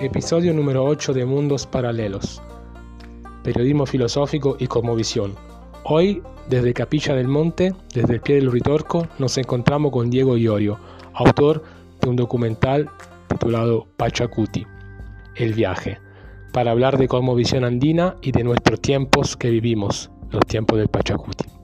Episodio número 8 de Mundos Paralelos. Periodismo filosófico y cosmovisión. Hoy, desde Capilla del Monte, desde el pie del Ritorco, nos encontramos con Diego Iorio, autor de un documental titulado Pachacuti, El viaje, para hablar de cosmovisión andina y de nuestros tiempos que vivimos, los tiempos del Pachacuti.